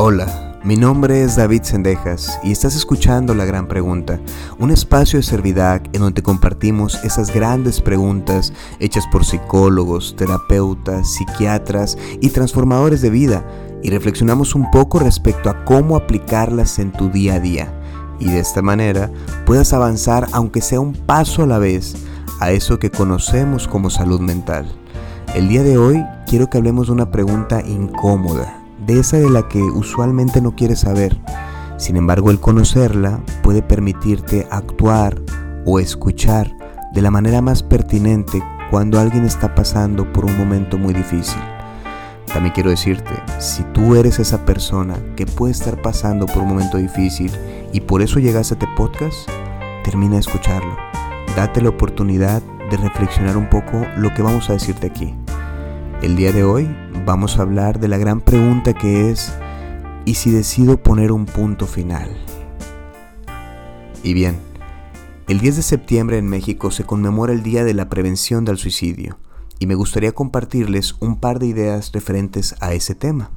Hola, mi nombre es David Sendejas y estás escuchando La Gran Pregunta, un espacio de Servidac en donde compartimos esas grandes preguntas hechas por psicólogos, terapeutas, psiquiatras y transformadores de vida y reflexionamos un poco respecto a cómo aplicarlas en tu día a día y de esta manera puedas avanzar aunque sea un paso a la vez a eso que conocemos como salud mental. El día de hoy quiero que hablemos de una pregunta incómoda de esa de la que usualmente no quieres saber. Sin embargo, el conocerla puede permitirte actuar o escuchar de la manera más pertinente cuando alguien está pasando por un momento muy difícil. También quiero decirte, si tú eres esa persona que puede estar pasando por un momento difícil y por eso llegaste a este podcast, termina de escucharlo. Date la oportunidad de reflexionar un poco lo que vamos a decirte aquí. El día de hoy vamos a hablar de la gran pregunta que es, ¿y si decido poner un punto final? Y bien, el 10 de septiembre en México se conmemora el Día de la Prevención del Suicidio y me gustaría compartirles un par de ideas referentes a ese tema.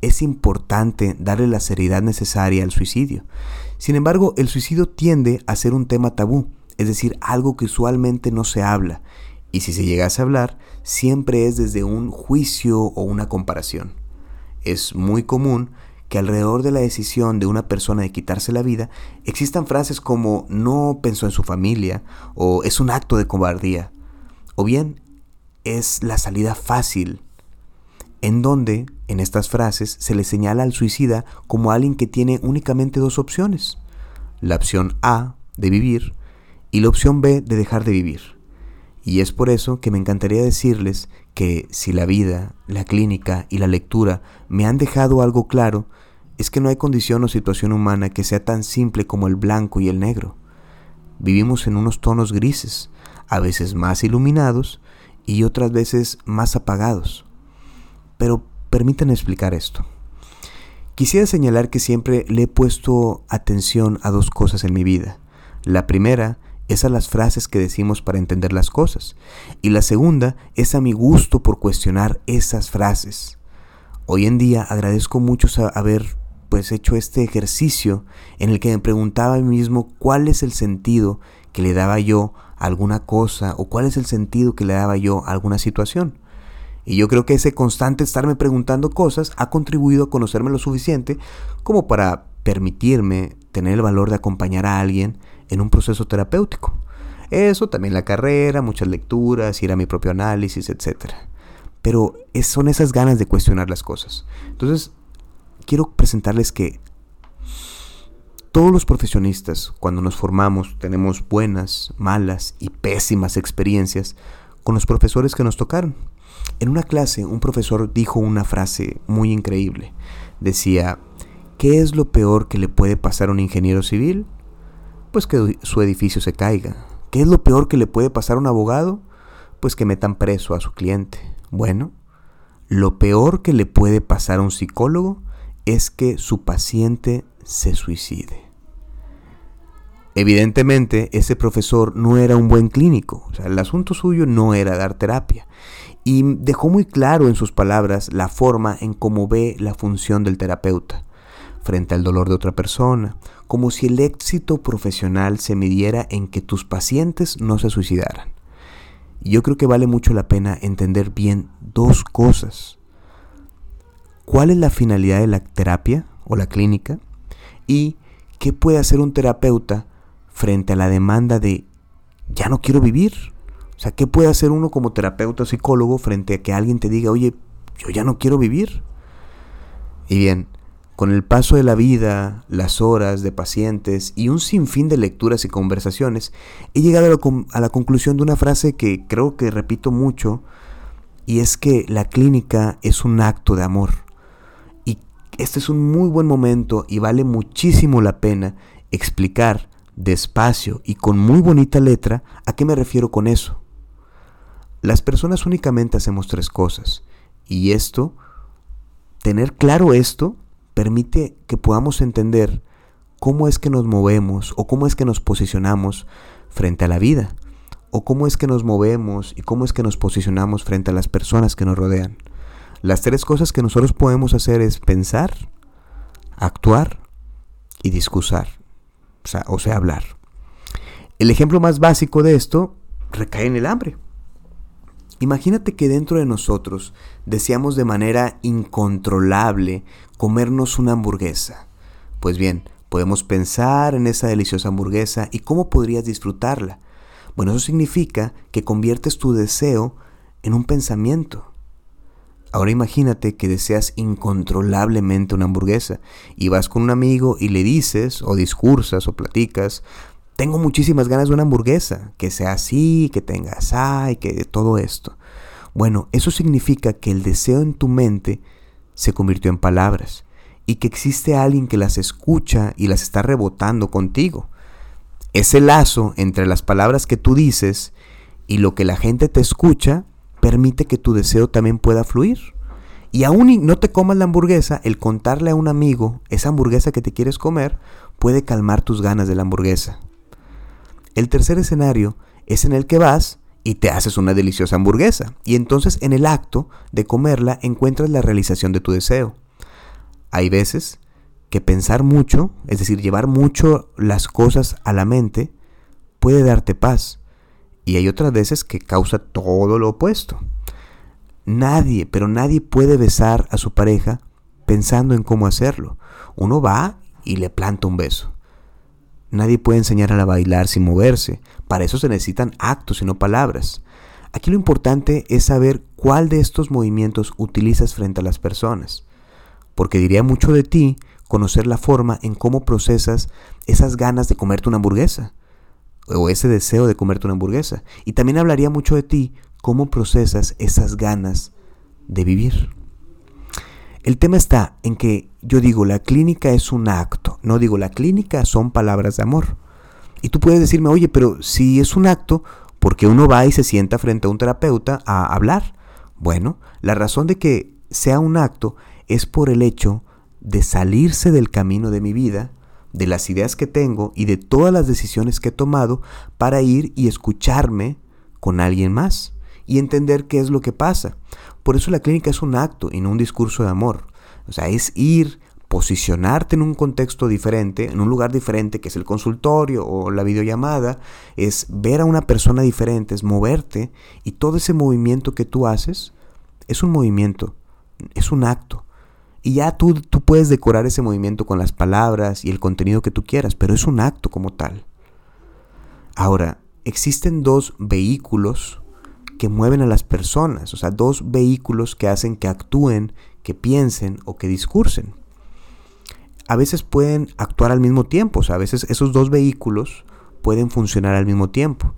Es importante darle la seriedad necesaria al suicidio. Sin embargo, el suicidio tiende a ser un tema tabú, es decir, algo que usualmente no se habla y si se llegase a hablar, siempre es desde un juicio o una comparación. Es muy común que alrededor de la decisión de una persona de quitarse la vida existan frases como no pensó en su familia o es un acto de cobardía o bien es la salida fácil en donde en estas frases se le señala al suicida como alguien que tiene únicamente dos opciones, la opción A de vivir y la opción B de dejar de vivir. Y es por eso que me encantaría decirles que si la vida, la clínica y la lectura me han dejado algo claro, es que no hay condición o situación humana que sea tan simple como el blanco y el negro. Vivimos en unos tonos grises, a veces más iluminados y otras veces más apagados. Pero permítanme explicar esto. Quisiera señalar que siempre le he puesto atención a dos cosas en mi vida. La primera es a las frases que decimos para entender las cosas. Y la segunda es a mi gusto por cuestionar esas frases. Hoy en día agradezco mucho haber pues hecho este ejercicio en el que me preguntaba a mí mismo cuál es el sentido que le daba yo a alguna cosa o cuál es el sentido que le daba yo a alguna situación. Y yo creo que ese constante estarme preguntando cosas ha contribuido a conocerme lo suficiente como para permitirme tener el valor de acompañar a alguien en un proceso terapéutico. Eso, también la carrera, muchas lecturas, ir a mi propio análisis, etc. Pero son esas ganas de cuestionar las cosas. Entonces, quiero presentarles que todos los profesionistas, cuando nos formamos, tenemos buenas, malas y pésimas experiencias con los profesores que nos tocaron. En una clase, un profesor dijo una frase muy increíble. Decía, ¿qué es lo peor que le puede pasar a un ingeniero civil? Pues que su edificio se caiga. ¿Qué es lo peor que le puede pasar a un abogado? Pues que metan preso a su cliente. Bueno, lo peor que le puede pasar a un psicólogo es que su paciente se suicide. Evidentemente, ese profesor no era un buen clínico, o sea, el asunto suyo no era dar terapia, y dejó muy claro en sus palabras la forma en cómo ve la función del terapeuta frente al dolor de otra persona, como si el éxito profesional se midiera en que tus pacientes no se suicidaran. Yo creo que vale mucho la pena entender bien dos cosas. ¿Cuál es la finalidad de la terapia o la clínica? ¿Y qué puede hacer un terapeuta frente a la demanda de ya no quiero vivir? O sea, ¿qué puede hacer uno como terapeuta o psicólogo frente a que alguien te diga, oye, yo ya no quiero vivir? Y bien, con el paso de la vida, las horas de pacientes y un sinfín de lecturas y conversaciones, he llegado a la, conclusión de una frase que creo que repito mucho, y es que la clínica es un acto de amor. Y este es un muy buen momento y vale muchísimo la pena explicar despacio y con muy bonita letra a qué me refiero con eso. Las personas únicamente hacemos tres cosas, y esto, tener claro esto, permite que podamos entender cómo es que nos movemos o cómo es que nos posicionamos frente a la vida o cómo es que nos movemos y cómo es que nos posicionamos frente a las personas que nos rodean. Las tres cosas que nosotros podemos hacer es pensar, actuar y discursar, o o sea, hablar. El ejemplo más básico de esto recae en el hambre. Imagínate que dentro de nosotros deseamos de manera incontrolable comernos una hamburguesa. Pues bien, podemos pensar en esa deliciosa hamburguesa y cómo podrías disfrutarla. Bueno, eso significa que conviertes tu deseo en un pensamiento. Ahora imagínate que deseas incontrolablemente una hamburguesa y vas con un amigo y le dices o discursas o platicas, tengo muchísimas ganas de una hamburguesa, que sea así, que tenga así, que todo esto. Bueno, eso significa que el deseo en tu mente se convirtió en palabras y que existe alguien que las escucha y las está rebotando contigo. Ese lazo entre las palabras que tú dices y lo que la gente te escucha permite que tu deseo también pueda fluir. Y aún no te comas la hamburguesa, el contarle a un amigo esa hamburguesa que te quieres comer puede calmar tus ganas de la hamburguesa. El tercer escenario es en el que vas y te haces una deliciosa hamburguesa. Y entonces en el acto de comerla encuentras la realización de tu deseo. Hay veces que pensar mucho, es decir, llevar mucho las cosas a la mente, puede darte paz. Y hay otras veces que causa todo lo opuesto. Nadie, pero nadie puede besar a su pareja pensando en cómo hacerlo. Uno va y le planta un beso. Nadie puede enseñar a bailar sin moverse. Para eso se necesitan actos y no palabras. Aquí lo importante es saber cuál de estos movimientos utilizas frente a las personas. Porque diría mucho de ti conocer la forma en cómo procesas esas ganas de comerte una hamburguesa. O ese deseo de comerte una hamburguesa. Y también hablaría mucho de ti cómo procesas esas ganas de vivir. El tema está en que yo digo, la clínica es un acto, no digo, la clínica son palabras de amor. Y tú puedes decirme, oye, pero si es un acto, ¿por qué uno va y se sienta frente a un terapeuta a hablar? Bueno, la razón de que sea un acto es por el hecho de salirse del camino de mi vida, de las ideas que tengo y de todas las decisiones que he tomado para ir y escucharme con alguien más y entender qué es lo que pasa. Por eso la clínica es un acto y no un discurso de amor. O sea, es ir, posicionarte en un contexto diferente, en un lugar diferente que es el consultorio o la videollamada, es ver a una persona diferente, es moverte y todo ese movimiento que tú haces es un movimiento, es un acto. Y ya tú, tú puedes decorar ese movimiento con las palabras y el contenido que tú quieras, pero es un acto como tal. Ahora, existen dos vehículos que mueven a las personas, o sea, dos vehículos que hacen que actúen, que piensen o que discursen. A veces pueden actuar al mismo tiempo, o sea, a veces esos dos vehículos pueden funcionar al mismo tiempo.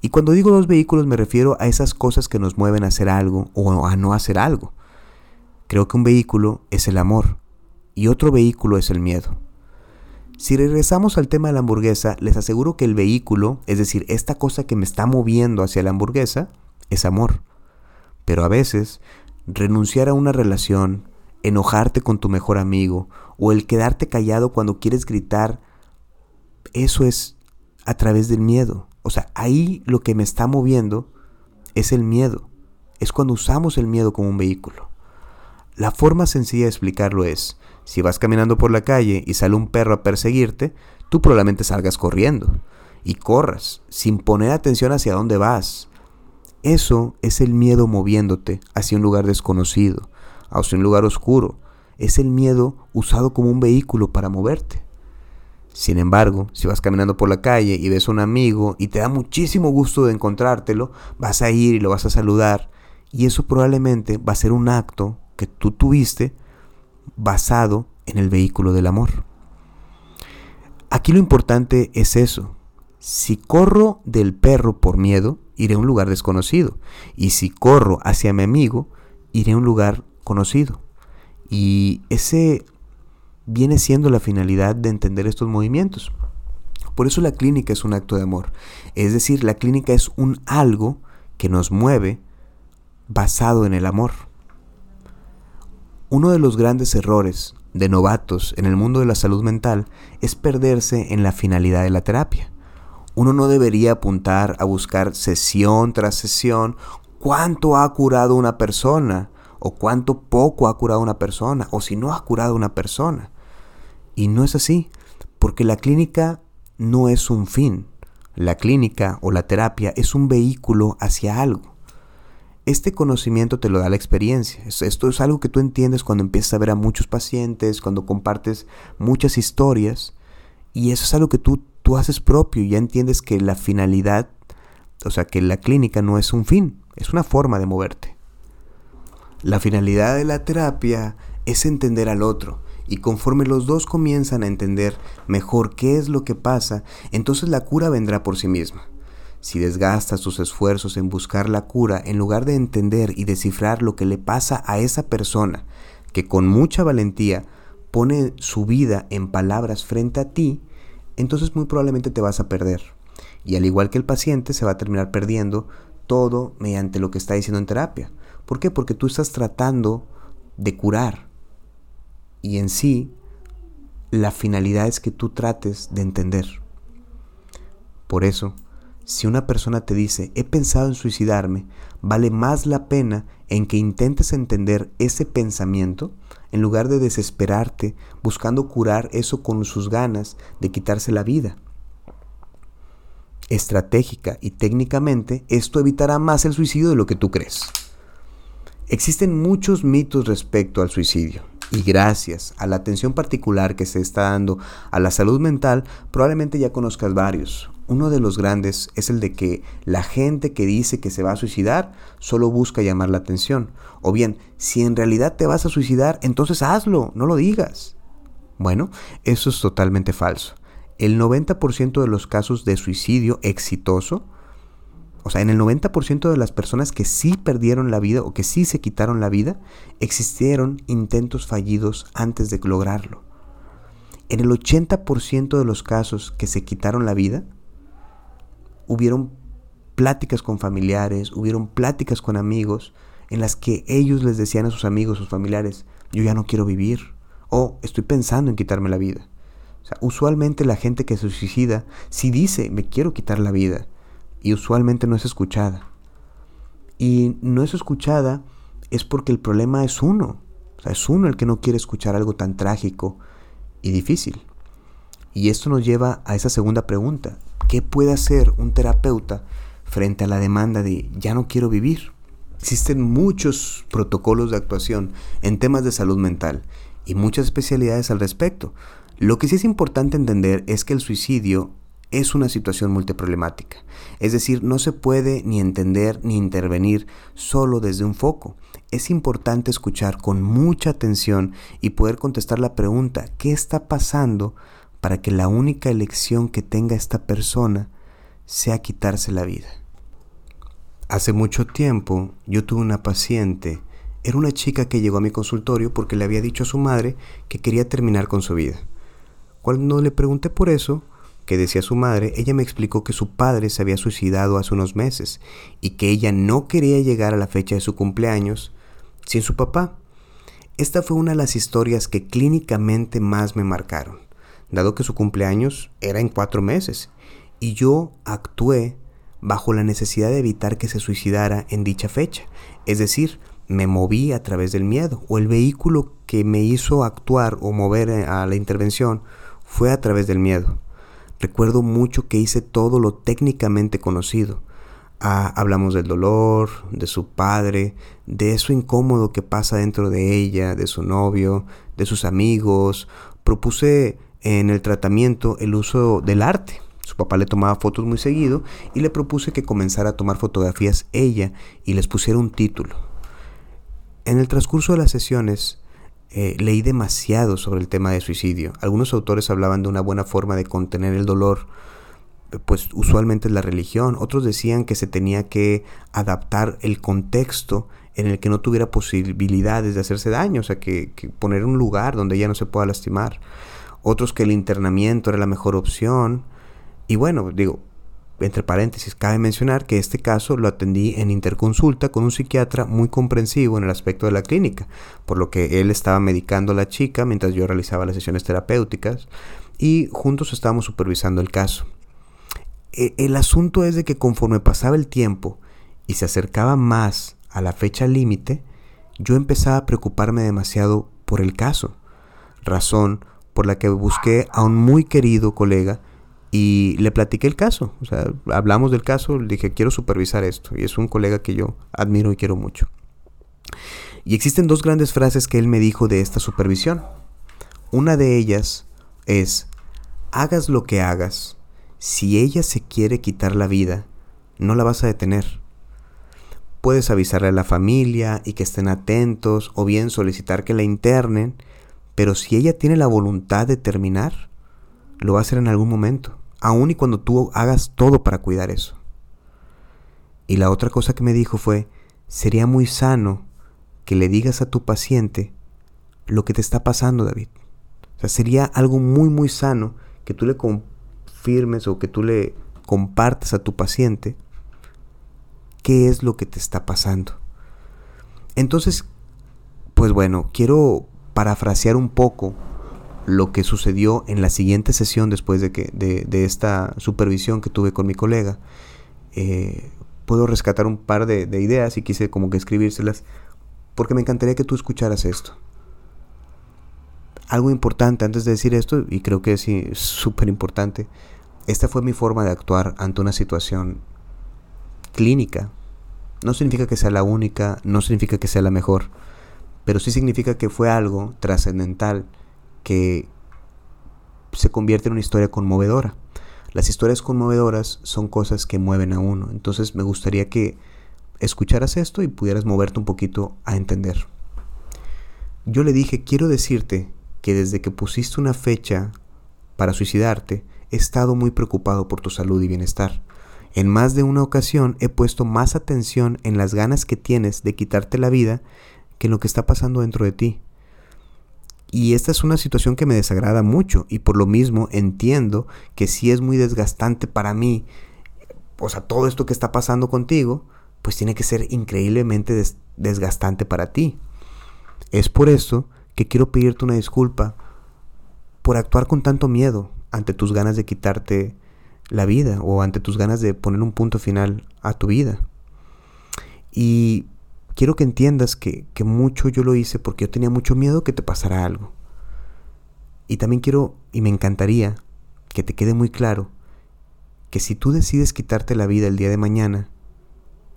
Y cuando digo dos vehículos me refiero a esas cosas que nos mueven a hacer algo o a no hacer algo. Creo que un vehículo es el amor y otro vehículo es el miedo. Si regresamos al tema de la hamburguesa, les aseguro que el vehículo, es decir, esta cosa que me está moviendo hacia la hamburguesa, es amor. Pero a veces, renunciar a una relación, enojarte con tu mejor amigo o el quedarte callado cuando quieres gritar, eso es a través del miedo. O sea, ahí lo que me está moviendo es el miedo. Es cuando usamos el miedo como un vehículo. La forma sencilla de explicarlo es, si vas caminando por la calle y sale un perro a perseguirte, tú probablemente salgas corriendo y corras sin poner atención hacia dónde vas, eso es el miedo moviéndote hacia un lugar desconocido, hacia un lugar oscuro. Es el miedo usado como un vehículo para moverte. Sin embargo, si vas caminando por la calle y ves a un amigo y te da muchísimo gusto de encontrártelo, vas a ir y lo vas a saludar. Y eso probablemente va a ser un acto que tú tuviste basado en el vehículo del amor. Aquí lo importante es eso. Si corro del perro por miedo, iré a un lugar desconocido. Y si corro hacia mi amigo, iré a un lugar conocido. Y ese viene siendo la finalidad de entender estos movimientos. Por eso la clínica es un acto de amor. Es decir, la clínica es un algo que nos mueve basado en el amor. Uno de los grandes errores de novatos en el mundo de la salud mental es perderse en la finalidad de la terapia uno no debería apuntar a buscar sesión tras sesión cuánto ha curado una persona o cuánto poco ha curado una persona o si no ha curado una persona. Y no es así, porque la clínica no es un fin. La clínica o la terapia es un vehículo hacia algo. Este conocimiento te lo da la experiencia. Esto es algo que tú entiendes cuando empiezas a ver a muchos pacientes, cuando compartes muchas historias. Y eso es algo que tú, tú haces propio. Ya entiendes que la finalidad, o sea, que la clínica no es un fin, es una forma de moverte. La finalidad de la terapia es entender al otro. Y conforme los dos comienzan a entender mejor qué es lo que pasa, entonces la cura vendrá por sí misma. Si desgastas tus esfuerzos en buscar la cura en lugar de entender y descifrar lo que le pasa a esa persona que con mucha valentía pone su vida en palabras frente a ti, entonces muy probablemente te vas a perder. Y al igual que el paciente se va a terminar perdiendo todo mediante lo que está diciendo en terapia. ¿Por qué? Porque tú estás tratando de curar. Y en sí, la finalidad es que tú trates de entender. Por eso, si una persona te dice, he pensado en suicidarme, vale más la pena en que intentes entender ese pensamiento en lugar de desesperarte buscando curar eso con sus ganas de quitarse la vida. Estratégica y técnicamente, esto evitará más el suicidio de lo que tú crees. Existen muchos mitos respecto al suicidio y gracias a la atención particular que se está dando a la salud mental, probablemente ya conozcas varios. Uno de los grandes es el de que la gente que dice que se va a suicidar solo busca llamar la atención. O bien, si en realidad te vas a suicidar, entonces hazlo, no lo digas. Bueno, eso es totalmente falso. El 90% de los casos de suicidio exitoso, o sea, en el 90% de las personas que sí perdieron la vida o que sí se quitaron la vida, existieron intentos fallidos antes de lograrlo. En el 80% de los casos que se quitaron la vida, hubieron pláticas con familiares, hubieron pláticas con amigos en las que ellos les decían a sus amigos, sus familiares, yo ya no quiero vivir o estoy pensando en quitarme la vida. Usualmente la gente que se suicida si dice me quiero quitar la vida y usualmente no es escuchada. Y no es escuchada es porque el problema es uno. Es uno el que no quiere escuchar algo tan trágico y difícil. Y esto nos lleva a esa segunda pregunta. ¿Qué puede hacer un terapeuta frente a la demanda de ya no quiero vivir? Existen muchos protocolos de actuación en temas de salud mental y muchas especialidades al respecto. Lo que sí es importante entender es que el suicidio es una situación multiproblemática. Es decir, no se puede ni entender ni intervenir solo desde un foco. Es importante escuchar con mucha atención y poder contestar la pregunta, ¿qué está pasando para que la única elección que tenga esta persona sea quitarse la vida. Hace mucho tiempo yo tuve una paciente, era una chica que llegó a mi consultorio porque le había dicho a su madre que quería terminar con su vida. Cuando le pregunté por eso, que decía su madre, ella me explicó que su padre se había suicidado hace unos meses y que ella no quería llegar a la fecha de su cumpleaños sin su papá. Esta fue una de las historias que clínicamente más me marcaron dado que su cumpleaños era en cuatro meses, y yo actué bajo la necesidad de evitar que se suicidara en dicha fecha, es decir, me moví a través del miedo, o el vehículo que me hizo actuar o mover eh, a la intervención fue a través del miedo. Recuerdo mucho que hice todo lo técnicamente conocido. Ah, hablamos del dolor, de su padre, de eso incómodo que pasa dentro de ella, de su novio, de sus amigos. Propuse en el tratamiento el uso del arte. Su papá le tomaba fotos muy seguido y le propuse que comenzara a tomar fotografías ella y les pusiera un título. En el transcurso de las sesiones eh, leí demasiado sobre el tema de suicidio. Algunos autores hablaban de una buena forma de contener el dolor, pues usualmente es la religión. Otros decían que se tenía que adaptar el contexto en el que no tuviera posibilidades de hacerse daño, o sea, que, que poner un lugar donde ella no se pueda lastimar otros que el internamiento era la mejor opción. Y bueno, digo, entre paréntesis, cabe mencionar que este caso lo atendí en interconsulta con un psiquiatra muy comprensivo en el aspecto de la clínica, por lo que él estaba medicando a la chica mientras yo realizaba las sesiones terapéuticas y juntos estábamos supervisando el caso. E, el asunto es de que conforme pasaba el tiempo y se acercaba más a la fecha límite, yo empezaba a preocuparme demasiado por el caso, razón por la que busqué a un muy querido colega y le platiqué el caso. O sea, hablamos del caso, le dije, quiero supervisar esto. Y es un colega que yo admiro y quiero mucho. Y existen dos grandes frases que él me dijo de esta supervisión. Una de ellas es, hagas lo que hagas, si ella se quiere quitar la vida, no la vas a detener. Puedes avisarle a la familia y que estén atentos o bien solicitar que la internen, pero si ella tiene la voluntad de terminar, lo va a hacer en algún momento aun y cuando tú hagas todo para cuidar eso. Y la otra cosa que me dijo fue, sería muy sano que le digas a tu paciente lo que te está pasando, David. O sea, sería algo muy, muy sano que tú le confirmes o que tú le compartas a tu paciente qué es lo que te está pasando. Entonces, pues bueno, quiero parafrasear un poco lo que sucedió en la siguiente sesión después de, que, de, esta supervisión que tuve con mi colega. Eh, puedo rescatar un par de, ideas y quise como que escribírselas porque me encantaría que tú escucharas esto. Algo importante antes de decir esto, y creo que es súper importante, esta fue mi forma de actuar ante una situación clínica. No significa que sea la única, no significa que sea la mejor, pero sí significa que fue algo trascendental que se convierte en una historia conmovedora. Las historias conmovedoras son cosas que mueven a uno. Entonces me gustaría que escucharas esto y pudieras moverte un poquito a entender. Yo le dije, quiero decirte que desde que pusiste una fecha para suicidarte, he estado muy preocupado por tu salud y bienestar. En más de una ocasión he puesto más atención en las ganas que tienes de quitarte la vida que en lo que está pasando dentro de ti. Y esta es una situación que me desagrada mucho y por lo mismo entiendo que si es muy desgastante para mí, o sea, todo esto que está pasando contigo, pues tiene que ser increíblemente desgastante para ti. Es por eso que quiero pedirte una disculpa por actuar con tanto miedo ante tus ganas de quitarte la vida o ante tus ganas de poner un punto final a tu vida. Y quiero que entiendas que, mucho yo lo hice porque yo tenía mucho miedo que te pasara algo. Y también quiero, y me encantaría, que te quede muy claro, que si tú decides quitarte la vida el día de mañana,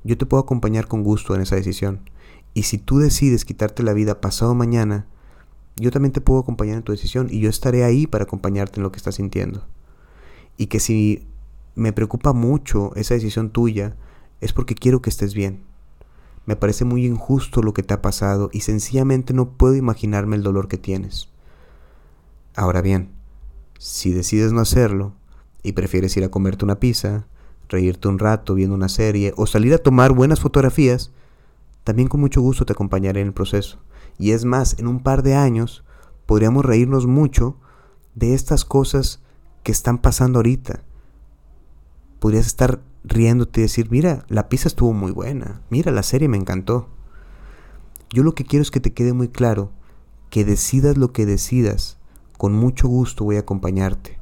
yo te puedo acompañar con gusto en esa decisión. Y si tú decides quitarte la vida pasado mañana, yo también te puedo acompañar en tu decisión y yo estaré ahí para acompañarte en lo que estás sintiendo. Y que si me preocupa mucho esa decisión tuya, es porque quiero que estés bien. Me parece muy injusto lo que te ha pasado y sencillamente no puedo imaginarme el dolor que tienes. Ahora bien, si decides no hacerlo y prefieres ir a comerte una pizza, reírte un rato viendo una serie o salir a tomar buenas fotografías, también con mucho gusto te acompañaré en el proceso. Y es más, en un par de años podríamos reírnos mucho de estas cosas que están pasando ahorita. Podrías estar riéndote y decir, mira, la pizza estuvo muy buena, mira, la serie me encantó. Yo lo que quiero es que te quede muy claro que decidas lo que decidas, con mucho gusto voy a acompañarte,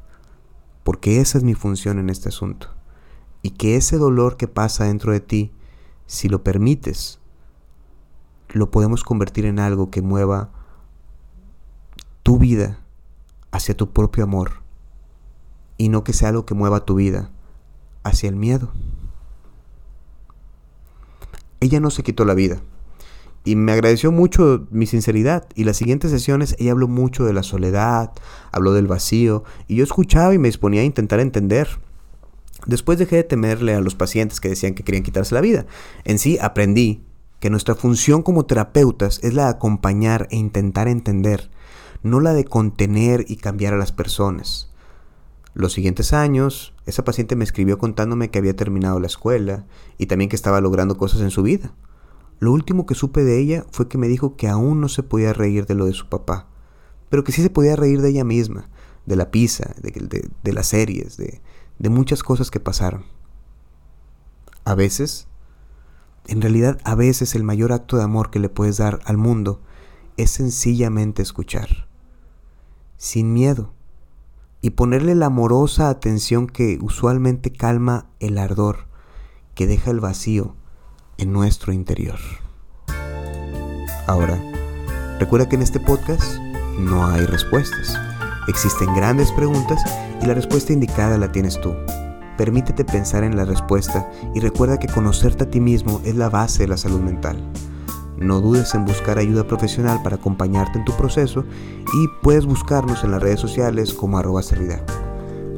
porque esa es mi función en este asunto. Y que ese dolor que pasa dentro de ti, si lo permites, lo podemos convertir en algo que mueva tu vida hacia tu propio amor y no que sea algo que mueva tu vida hacia el miedo. Ella no se quitó la vida y me agradeció mucho mi sinceridad. Y las siguientes sesiones ella habló mucho de la soledad, habló del vacío, y yo escuchaba y me disponía a intentar entender. Después dejé de temerle a los pacientes que decían que querían quitarse la vida. En sí aprendí que nuestra función como terapeutas es la de acompañar e intentar entender, no la de contener y cambiar a las personas. Los siguientes años, esa paciente me escribió contándome que había terminado la escuela y también que estaba logrando cosas en su vida. Lo último que supe de ella fue que me dijo que aún no se podía reír de lo de su papá, pero que sí se podía reír de ella misma, de la pizza, de, las series, de muchas cosas que pasaron. A veces, en realidad a veces el mayor acto de amor que le puedes dar al mundo es sencillamente escuchar, sin miedo y ponerle la amorosa atención que usualmente calma el ardor que deja el vacío en nuestro interior. Ahora, recuerda que en este podcast no hay respuestas. Existen grandes preguntas y la respuesta indicada la tienes tú. Permítete pensar en la respuesta y recuerda que conocerte a ti mismo es la base de la salud mental. No dudes en buscar ayuda profesional para acompañarte en tu proceso y puedes buscarnos en las redes sociales como arroba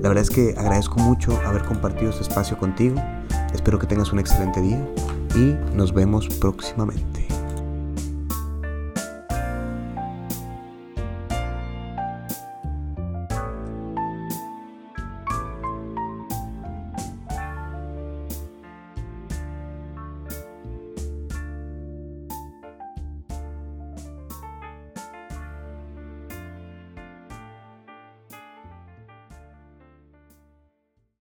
La verdad es que agradezco mucho haber compartido este espacio contigo. Espero que tengas un excelente día y nos vemos próximamente.